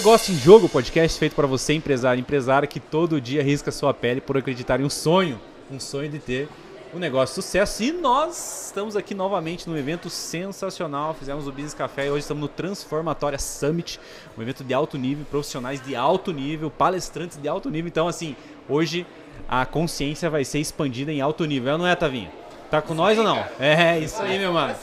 Negócio em Jogo, podcast feito para você, empresário, empresária que todo dia risca sua pele por acreditar em um sonho, um sonho de ter um negócio de sucesso. E nós estamos aqui novamente num evento sensacional. Fizemos o Business Café e hoje estamos no Transformatória Summit, um evento de alto nível, profissionais de alto nível, palestrantes de alto nível. Então, assim, hoje a consciência vai ser expandida em alto nível, não é, Tavinho? Tá com nós ou não? É, isso aí, meu mano.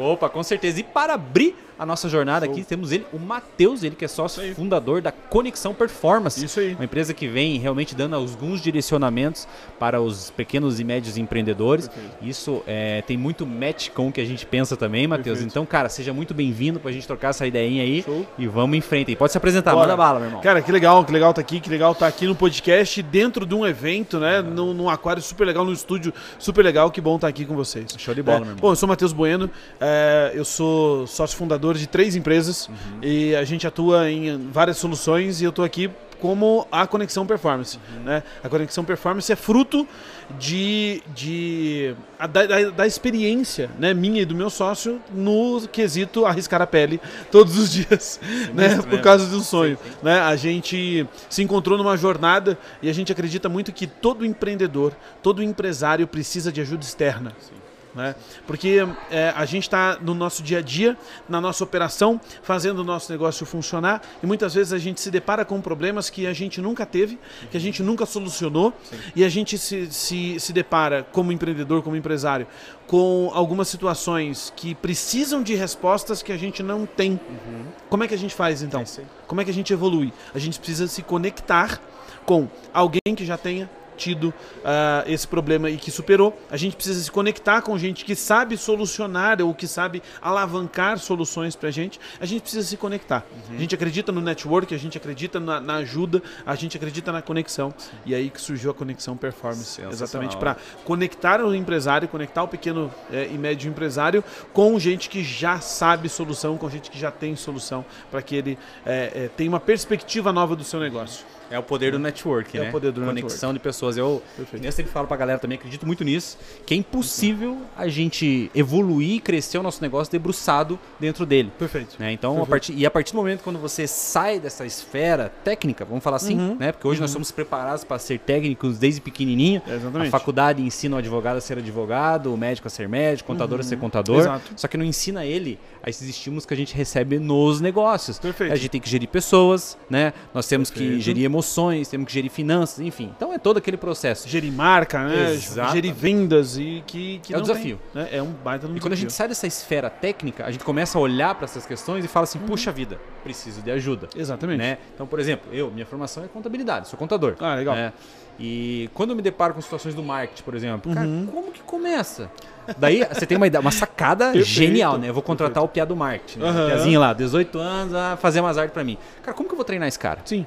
Opa, com certeza. E para abrir a nossa jornada aqui, temos ele, o Matheus, ele que é sócio fundador da Conexão Performance. Isso aí. Uma empresa que vem realmente dando alguns direcionamentos para os pequenos e médios empreendedores. Perfeito. Isso é, tem muito match com o que a gente pensa também, Matheus. Então, cara, seja muito bem-vindo pra gente trocar essa ideinha aí. Show. E vamos em frente aí. Pode se apresentar, Bora. manda bala, meu irmão. Cara, que legal, que legal tá aqui, que legal tá aqui no podcast, dentro de um evento, né? Num, num aquário super legal, num estúdio super legal. Que bom estar aqui com vocês. Show de bola, É, meu irmão. Bom, eu sou Matheus Bueno, é, eu sou sócio fundador de três empresas Uhum. e a gente atua em várias soluções e eu tô aqui como a Conexão Performance. Uhum. Né? A Conexão Performance é fruto de, de a- da, da- experiência né, minha e do meu sócio no quesito arriscar a pele todos os dias, né, por causa de um sonho. Sim, sim. né? A gente se encontrou numa jornada e a gente acredita muito que todo empreendedor, todo empresário precisa de ajuda externa. Né? Porque é, a gente está no nosso dia a dia, na nossa operação, fazendo o nosso negócio funcionar e muitas vezes a gente se depara com problemas que a gente nunca teve, que a gente nunca solucionou e a gente se, se, se depara como empreendedor, como empresário, com algumas situações que precisam de respostas que a gente não tem. Como é que a gente faz então? Como é que a gente evolui? A gente precisa se conectar com alguém que já tenha tido ah, esse problema e que superou. A gente precisa se conectar com gente que sabe solucionar ou que sabe alavancar soluções pra gente. A gente precisa se conectar. A gente acredita no network, a gente acredita na, na ajuda, a gente acredita na conexão. E aí que surgiu a conexão performance, exatamente para conectar o empresário, conectar o pequeno eh, e médio empresário com gente que já sabe solução, com gente que já tem solução para que ele eh, eh, tenha uma perspectiva nova do seu negócio. É o poder do network, É né? o poder do Conexão de pessoas. Eu, Perfeito. eu sempre falo pra galera também, acredito muito nisso, que é impossível a gente evoluir e crescer o nosso negócio debruçado dentro dele. Perfeito. né? Então, a Perfeito. partir, e a partir do momento quando você sai dessa esfera técnica, vamos falar assim, Uhum. né? Porque hoje nós somos preparados para ser técnicos desde pequenininho. É, exatamente. A faculdade ensina o advogado a ser advogado, o médico a ser médico, o contador a ser contador. Uhum. Exato. Só que não ensina ele a esses estímulos que a gente recebe nos negócios. Perfeito. A gente tem que gerir pessoas, né? Nós temos que Perfeito. gerir emoções, temos que gerir finanças, enfim. Então é todo aquele processo. Gerir marca, né? Exatamente. Gerir vendas e que, que É o não desafio. tem, né? É um baita no E quando a gente sai dessa esfera técnica, a gente começa a olhar para essas questões e fala assim: puxa vida, preciso de ajuda. Exatamente. Né? Então, por exemplo, eu, minha formação é contabilidade, sou contador. Ah, legal. né? E quando eu me deparo com situações do marketing, por exemplo, cara, Uhum. como que começa? Daí você tem uma, ideia, uma sacada Perfeito, genial, né? Eu vou contratar o piá do marketing. Né? Aham. O piazinho lá, 18 anos, a fazer umas artes pra mim. Cara, como que eu vou treinar esse cara? Sim.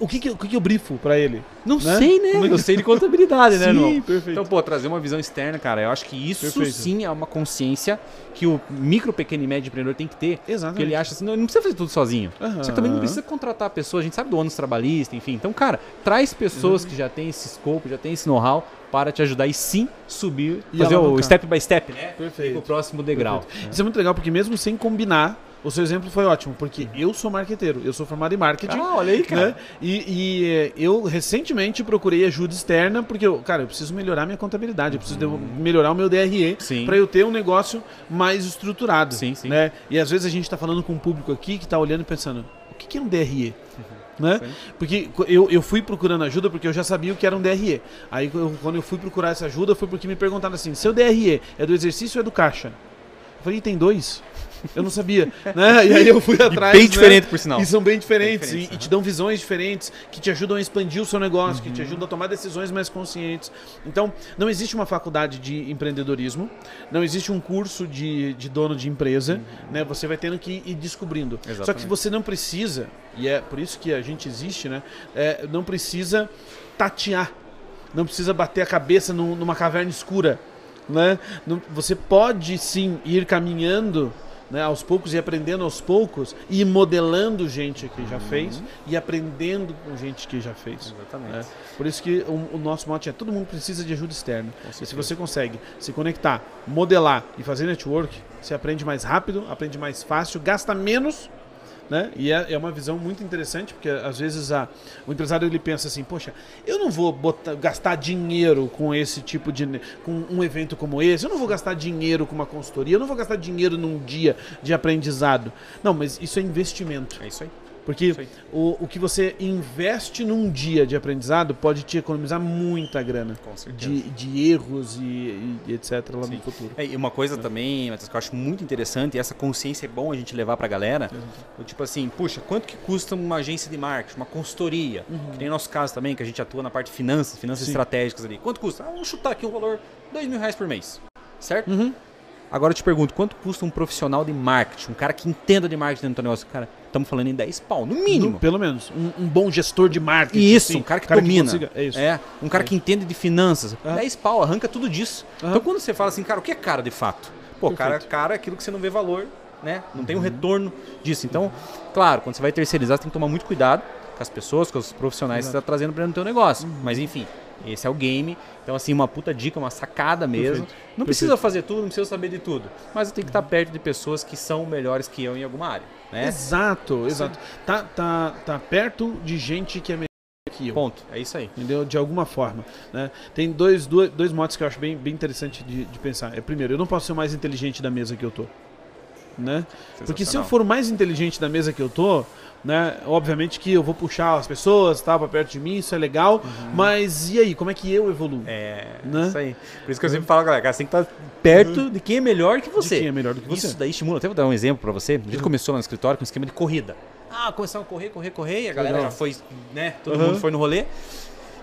O que, que, o que, que eu brifo pra ele? Não Né? sei, né? É que- Eu sei de contabilidade, né, Sim, irmão? perfeito. Então, pô, trazer uma visão externa, cara, eu acho que isso Perfeito. sim é uma consciência que o micro, pequeno e médio empreendedor tem que ter. Exatamente. Porque ele acha assim, não, ele não precisa fazer tudo sozinho. Aham. Você também não precisa contratar pessoas, a gente sabe do ônus trabalhista, enfim. Então, cara, traz pessoas que já têm esse scope, já têm esse know-how para te ajudar e sim subir, E fazer o alavancar. step by step, né? Perfeito. O próximo degrau. Isso é muito legal porque mesmo sem combinar, o seu exemplo foi ótimo, porque eu sou marqueteiro, eu sou formado em marketing. Ah, olha aí, cara. Né? E, e, eh, eu recentemente procurei ajuda externa porque eu, cara, eu preciso melhorar minha contabilidade, eu preciso de- melhorar o meu DRE para eu ter um negócio mais estruturado. Sim, sim. Né? E às vezes a gente está falando com um público aqui que está olhando e pensando, o que, que é um DRE? Né? Sim. Porque eu, eu fui procurando ajuda porque eu já sabia o que era um DRE. Aí eu- quando eu fui procurar essa ajuda foi porque me perguntaram assim: seu DRE é do exercício ou é do caixa? Eu falei, tem dois. Eu não sabia, né? E aí eu fui atrás. bem né? diferente, por sinal. E são bem diferentes. Bem e, e te dão visões diferentes que te ajudam a expandir o seu negócio, que Uhum. te ajudam a tomar decisões mais conscientes. Então, não existe uma faculdade de empreendedorismo, não existe um curso de, de dono de empresa, né? Você vai tendo que ir descobrindo. Só que Uhum. Exatamente. você não precisa, e é por isso que a gente existe, né? É, não precisa tatear. Não precisa bater a cabeça num- numa caverna escura. Né? Não- você pode sim ir caminhando né, aos poucos e aprendendo aos poucos e modelando gente que já fez e aprendendo com gente que já fez. Exatamente. né? Por isso que o, o nosso mote é todo mundo precisa de ajuda externa. E se você consegue se conectar, modelar e fazer network, você aprende mais rápido, aprende mais fácil, gasta menos Né? E é, é uma visão muito interessante, porque às vezes a, o empresário ele pensa assim, poxa, eu não vou botar, gastar dinheiro com esse tipo de. com um evento como esse, eu não vou gastar dinheiro com uma consultoria, eu não vou gastar dinheiro num dia de aprendizado. Não, mas isso é investimento. É isso aí. Porque o, o que você investe num dia de aprendizado pode te economizar muita grana. De, de erros e, e etc. lá Sim. no futuro. É, e uma coisa também, Matheus, que eu acho muito interessante, e essa consciência é bom a gente levar pra galera, do tipo assim, puxa, quanto que custa uma agência de marketing, uma consultoria? Que nem nosso caso também, que a gente atua na parte de finanças, finanças Sim. estratégicas ali. Quanto custa? Ah, vamos chutar aqui um valor, dois mil reais por mês. Certo? Uhum. Agora eu te pergunto, quanto custa um profissional de marketing, um cara que entenda de marketing dentro do negócio? Cara, estamos falando em 10 pau, no mínimo. No- pelo menos. Um, um bom gestor de marketing. Isso, assim, um cara que domina. consiga- é isso. É, um cara que entende de finanças. Ah. 10 pau, arranca tudo disso. Aham. Então quando você fala assim, cara, o que é cara de fato? Pô, cara, Perfeito. cara é aquilo que você não vê valor, né? Não Uhum. tem um retorno disso. Então, claro, quando você vai terceirizar, você tem que tomar muito cuidado com as pessoas, com os profissionais que você está trazendo para dentro do teu negócio. Uhum. Mas enfim, esse é o game. Então, assim, uma puta dica, uma sacada mesmo. Perfeito. Não precisa fazer tudo, não precisa saber de tudo. Mas eu tenho que estar perto de pessoas que são melhores que eu em alguma área, né? Exato, exato. Tá, tá, tá perto de gente que é melhor que eu. Ponto. É isso aí. Entendeu? De alguma forma. Né? Tem dois, dois, dois modos que eu acho bem, bem interessante de, de pensar. É, primeiro, eu não posso ser o mais inteligente da mesa que eu tô. Né? Porque se eu for o mais inteligente da mesa que eu tô, né, obviamente que eu vou puxar as pessoas tá, pra perto de mim, isso é legal, mas e aí, como é que eu evoluo? Uhum. É, Né? isso aí. Por isso que eu sempre falo, galera, cara, você tem que estar perto de quem é melhor que você. De quem é melhor do que você. Isso daí estimula. Até vou dar um exemplo pra você. A gente começou lá no escritório com um esquema de corrida. Ah, começaram a correr, correr, correr, e a galera Legal. já foi, né? Todo mundo foi no rolê.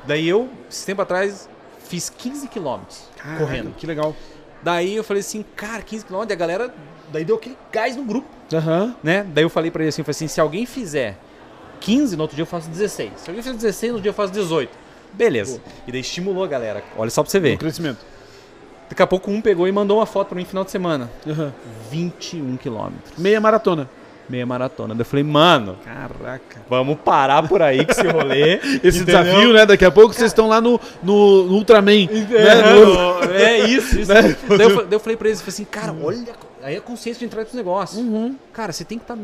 Daí eu, esse tempo atrás, fiz 15 quilômetros correndo. Que legal. Daí eu falei assim, cara, 15 quilômetros, e a galera, daí deu aquele gás no grupo, Aham. né? Daí eu falei pra ele assim, falei assim, se alguém fizer 15, no outro dia eu faço 16. Se alguém fizer 16, no outro dia eu faço 18. Beleza. E daí estimulou a galera. Olha só pra você ver. O crescimento. Daqui a pouco um pegou e mandou uma foto pra mim no final de semana. Aham. 21 quilômetros. Meia maratona. Meia maratona. Daí eu falei, mano, Caraca. vamos parar por aí com esse rolê. Esse entendeu? desafio, né? Daqui a pouco vocês estão lá no, no, no Ultraman. né? No- É, é isso, isso. Né? daí, eu, daí eu falei pra eles, eu falei assim, cara, olha, aí a consciência de entrar nesse negócio. Uhum. Cara, você tem que estar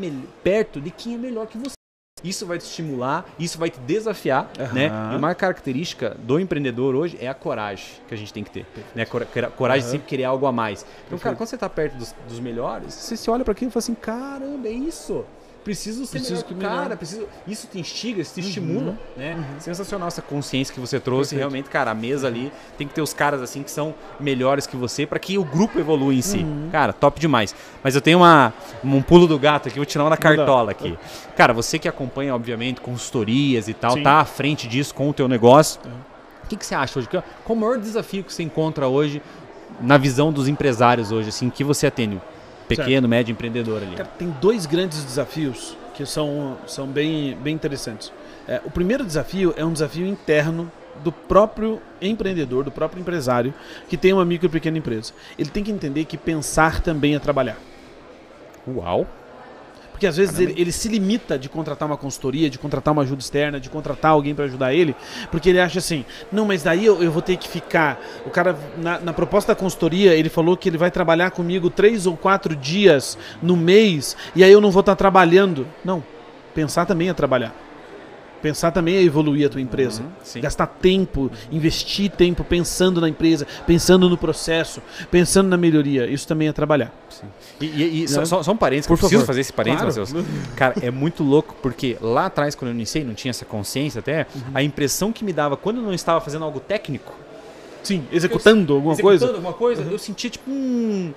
perto de quem é melhor que você. Isso vai te estimular, isso vai te desafiar, Aham. né? E uma característica do empreendedor hoje é a coragem que a gente tem que ter. Né? Cora- cora- Coragem de Aham. sempre querer algo a mais. Então, Perfeito. cara, quando você está perto dos, dos melhores, você se olha para aquilo e fala assim, caramba, é isso. Preciso ser Preciso melhor o melhor. cara, preciso... isso te instiga, isso te estimula, né? Sensacional essa consciência que você trouxe, Perfeito. realmente, cara, a mesa ali tem que ter os caras assim que são melhores que você para que o grupo evolua em si. Cara, top demais. Mas eu tenho uma, um pulo do gato aqui, vou tirar uma da cartola aqui. Cara, você que acompanha, obviamente, consultorias e tal, Sim. tá à frente disso com o teu negócio. Uhum. O que, que você acha hoje? Qual qual o maior desafio que você encontra hoje na visão dos empresários hoje, assim, que você atende? Pequeno, médio empreendedor ali. Cara, tem dois grandes desafios que são, são bem, bem interessantes. É, o primeiro desafio é um desafio interno do próprio empreendedor, do próprio empresário que tem uma micro e pequena empresa. Ele tem que entender que pensar também é trabalhar. Uau! Porque às vezes ele, ele se limita de contratar uma consultoria, de contratar uma ajuda externa, de contratar alguém para ajudar ele, porque ele acha assim: não, mas daí eu, eu vou ter que ficar. O cara, na, na proposta da consultoria, ele falou que ele vai trabalhar comigo três ou quatro dias no mês e aí eu não vou estar trabalhando. Não. Pensar também é trabalhar. Pensar também é evoluir a tua empresa. Uhum. Gastar tempo, investir tempo pensando na empresa, pensando no processo, pensando na melhoria. Isso também é trabalhar. Sim. E, e- e só, Né? só- um parênteses, que Por eu preciso fazer esse parênteses, Claro. Matheus. Cara, é muito louco, porque lá atrás, quando eu iniciei, não tinha essa consciência até, Uhum. a impressão que me dava quando eu não estava fazendo algo técnico, Sim, executando alguma executando coisa. alguma coisa, eu sentia tipo um.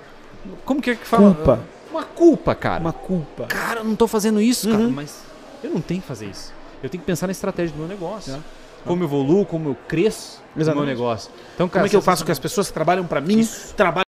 Como que é que fala? Culpa. Uma culpa, cara. Uma culpa. Cara, eu não tô fazendo isso, cara, Uhum. mas eu não tenho que fazer isso. Eu tenho que pensar na estratégia do meu negócio. É. Como eu evoluo, como eu cresço no meu Exatamente. negócio. Então, Como cara, é que eu faço que as pessoas que trabalham para mim Isso. trabalhem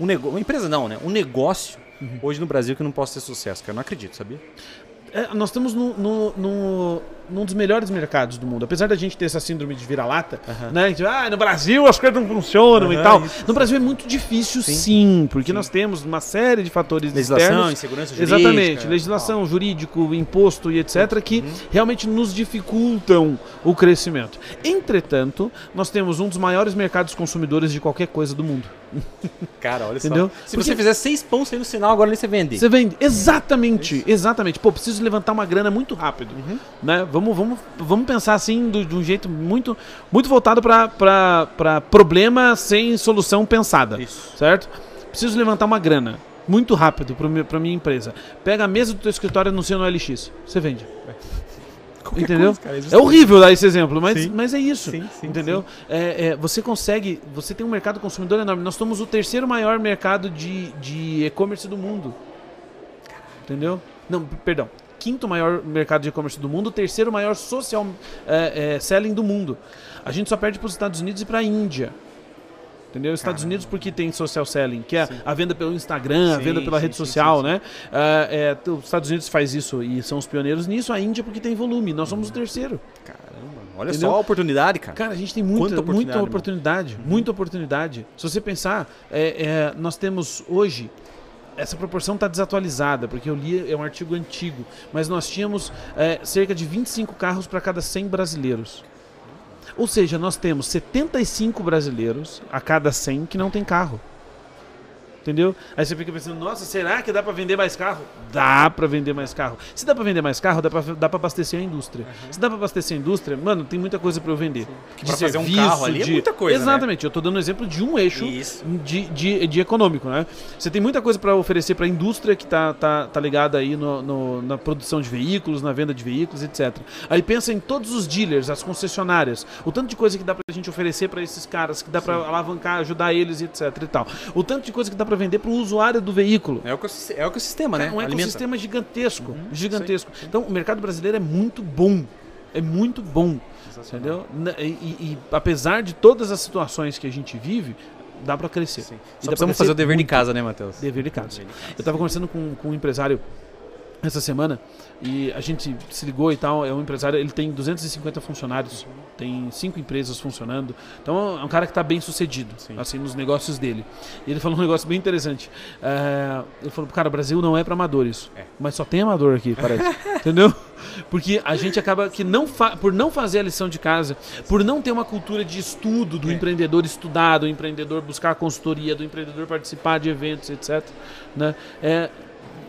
um negócio, uma empresa não, né? Um negócio Uhum. hoje no Brasil que não possa ter sucesso, cara. Eu não acredito, sabia? É, nós estamos no, no, no- num dos melhores mercados do mundo. Apesar da gente ter essa síndrome de vira-lata, né? A gente, ah, no Brasil as coisas não funcionam e Aham, tal. isso, no Brasil é muito difícil, sim, porque nós temos uma série de fatores Legislação, externos. insegurança jurídica. Exatamente, legislação, jurídico, imposto e etc., que Uhum. realmente nos dificultam o crescimento. Entretanto, nós temos um dos maiores mercados consumidores de qualquer coisa do mundo. Cara, olha Entendeu? só. Se Porque- você fizer seis aí no sinal, agora nem você vende. Você vende. Exatamente, exatamente. Pô, preciso levantar uma grana muito rápido. Uhum. Né? Vamos, vamos, vamos pensar assim do- de um jeito muito, muito voltado para problema sem solução pensada. Isso. Certo? Preciso levantar uma grana muito rápido para minha empresa. Pega a mesa do teu escritório e anuncia no LX. Você vende. Qualquer Entendeu? coisa, cara, É horrível dar esse exemplo, mas, Sim. mas é isso. Sim, sim, entendeu? É, é, você consegue. Você tem um mercado consumidor enorme. Nós somos o terceiro maior mercado de de e-commerce do mundo. Entendeu? Não, perdão. Quinto maior mercado de e-commerce do mundo, terceiro maior social é, é, selling do mundo. A gente só perde para os Estados Unidos e para a Índia. Entendeu? Estados Unidos porque tem social selling, que é a venda pelo Instagram, a Sim, venda pela sim, rede sim, social, sim, sim. né? Ah, é, os Estados Unidos faz isso e são os pioneiros nisso, a Índia porque tem volume, nós somos o terceiro. Caramba, olha Entendeu? só a oportunidade, cara. Cara, a gente tem muita Quanta oportunidade, muita oportunidade, oportunidade, muita oportunidade. Se você pensar, é, é, nós temos hoje essa proporção está desatualizada, porque eu li é um artigo antigo, mas nós tínhamos é, cerca de 25 carros para cada 100 brasileiros. Ou seja, nós temos 75 brasileiros a cada 100 que não tem carro. Entendeu? Aí você fica pensando, nossa, será que dá para vender mais carro? Dá para vender mais carro. Se dá para vender mais carro, dá para dá pra abastecer a indústria. Se dá para abastecer a indústria, mano, tem muita coisa para eu vender. pra fazer um carro ali é muita coisa, né? Exatamente. Eu tô dando um exemplo de um eixo de, de, de econômico, né? Você tem muita coisa para oferecer para a indústria que tá, tá, tá ligada aí no, no- na produção de veículos, na venda de veículos, etc. Aí pensa em todos os dealers, as concessionárias, o tanto de coisa que dá pra gente oferecer para esses caras, que dá para alavancar, ajudar eles, etc e tal. O tanto de coisa que dá para vender para o usuário do veículo. É o ecossistema, é o ecossistema né? É um Alimenta. ecossistema gigantesco, gigantesco. Então, o mercado brasileiro é muito bom. É muito bom. Entendeu? Na- E, e- apesar de todas as situações que a gente vive, dá para crescer. Sim. E Só precisamos fazer o dever de casa, né, Matheus? Dever de casa. Dever de casa. Eu tava conversando com, com um empresário essa semana e a gente se ligou e tal. É um empresário, ele tem 250 funcionários, tem cinco empresas funcionando. Então é um cara que está bem sucedido, Sim. assim, nos negócios dele. E ele falou um negócio bem interessante. É, ele falou, cara, o Brasil não é para amadores, É. mas só tem amador aqui, parece. Entendeu? Porque a gente acaba que não por não fazer a lição de casa, por não ter uma cultura de estudo do É. empreendedor estudar, do empreendedor buscar consultoria, do empreendedor participar de eventos, etc. Né? É,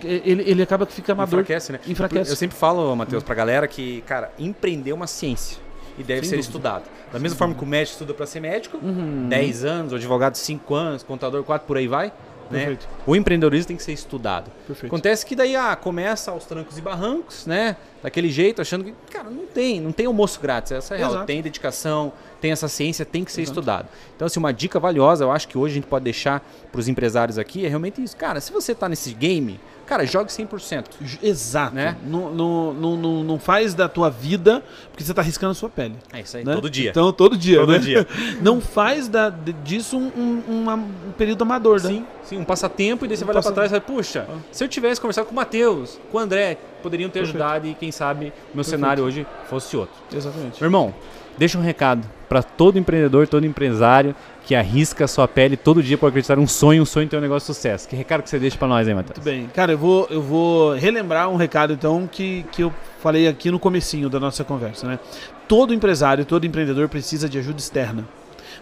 ele, ele acaba que fica amador. Enfraquece, né? Enfraquece. Eu sempre falo, Matheus, pra galera que, cara, empreender é uma ciência. E deve Sem ser dúvida. estudado. Da mesma forma que o médico estuda pra ser médico, Uhum. 10 anos, o advogado 5 anos, contador 4, por aí vai. Né? O empreendedorismo tem que ser estudado. Perfeito. Acontece que daí ah, começa aos trancos e barrancos, né? Daquele jeito, achando que, cara, não tem, não tem almoço grátis, essa é real. Exato. Tem dedicação, tem essa ciência, tem que ser Exato. estudado. Então, assim, uma dica valiosa, eu acho que hoje a gente pode deixar para os empresários aqui é realmente isso. Cara, se você tá nesse game, cara, jogue 100%. Ju- Exato. Né? Não, não, não, não, faz da tua vida porque você está arriscando a sua pele. É isso aí, né? todo dia. Então, todo dia. Todo né? dia. Não faz da, disso um, um, um período amador, né? Sim, sim, um passatempo e daí você Um vai lá pra passa- trás e fala, puxa, se eu tivesse conversado com o Matheus, com o André, poderiam ter Perfeito. ajudado e quem sabe meu cenário hoje fosse outro. Exatamente. Meu irmão, deixa um recado para todo empreendedor, todo empresário que arrisca sua pele todo dia para acreditar um sonho, um sonho ter um negócio de sucesso. Que recado que você deixa para nós aí, Matheus? Muito bem. Cara, eu vou, eu vou relembrar um recado, então, que, que eu falei aqui no comecinho da nossa conversa, né? Todo empresário, todo empreendedor precisa de ajuda externa.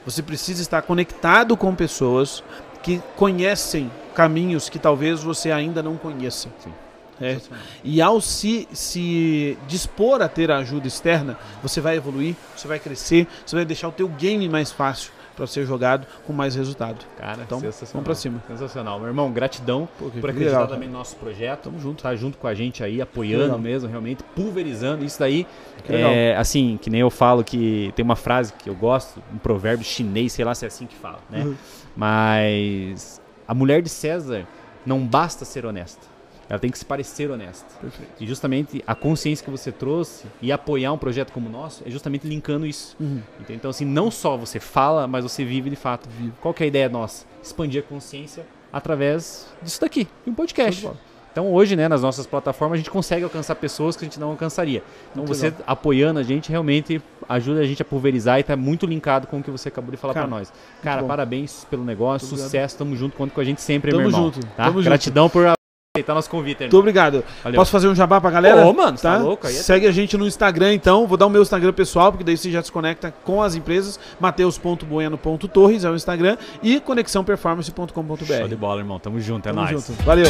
Você precisa estar conectado com pessoas que conhecem caminhos que talvez você ainda não conheça. Sim. É. E ao se, se dispor a ter a ajuda externa, você vai evoluir, você vai crescer, você vai deixar o teu game mais fácil para ser jogado com mais resultado. Cara, Então, sensacional. vamos pra cima. Sensacional. Meu irmão, gratidão Pô, por legal, acreditar cara. também no nosso projeto. Tamo junto. Tá junto com a gente aí, apoiando Legal. mesmo, realmente, pulverizando. Isso daí, Que legal. é, assim, que nem eu falo que tem uma frase que eu gosto, um provérbio chinês, sei lá se é assim que fala, né? Uhum. Mas a mulher de César não basta ser honesta. Ela tem que se parecer honesta. Perfeito. E justamente a consciência que você trouxe e apoiar um projeto como o nosso é justamente linkando isso. Uhum. Entende? Então, assim, não só você fala, mas você vive de fato. Qual que é a ideia nossa? Expandir a consciência através disso daqui, de um podcast. Então hoje, né, nas nossas plataformas, a gente consegue alcançar pessoas que a gente não alcançaria. Então Muito você legal. apoiando a gente realmente ajuda a gente a pulverizar e tá muito linkado com o que você acabou de falar para nós. Cara, bom. parabéns pelo negócio, Muito obrigado. sucesso, tamo junto, conta com a gente sempre, Tamo meu irmão. junto, tá? tamo junto. Gratidão por aceitar nosso convite, Muito obrigado. Valeu. Posso fazer um jabá pra galera? Ô, mano, você tá louco? Aí é Segue a gente no Instagram, então. Vou dar o meu Instagram pessoal, porque daí você já se conecta com as empresas. mateus.bueno.torres é o Instagram. E conexãoperformance.com.br. Show de bola, irmão. Tamo junto, é Tamo nóis. junto. Valeu.